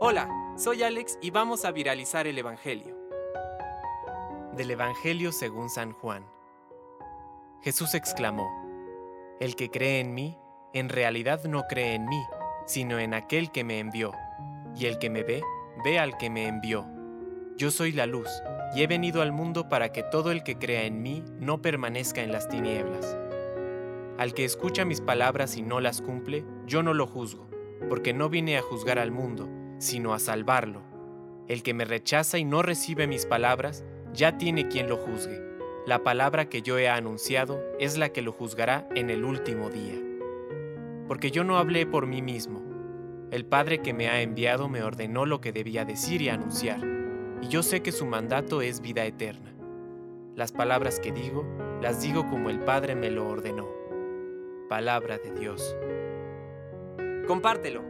Hola, soy Alex y vamos a viralizar el Evangelio. Del Evangelio según San Juan. Jesús exclamó, El que cree en mí, en realidad no cree en mí, sino en aquel que me envió, y el que me ve, ve al que me envió. Yo soy la luz, y he venido al mundo para que todo el que crea en mí no permanezca en las tinieblas. Al que escucha mis palabras y no las cumple, yo no lo juzgo, porque no vine a juzgar al mundo, sino a salvarlo. El que me rechaza y no recibe mis palabras, ya tiene quien lo juzgue. La palabra que yo he anunciado es la que lo juzgará en el último día. Porque yo no hablé por mí mismo. El Padre que me ha enviado me ordenó lo que debía decir y anunciar, y yo sé que su mandato es vida eterna. Las palabras que digo, las digo como el Padre me lo ordenó. Palabra de Dios. Compártelo,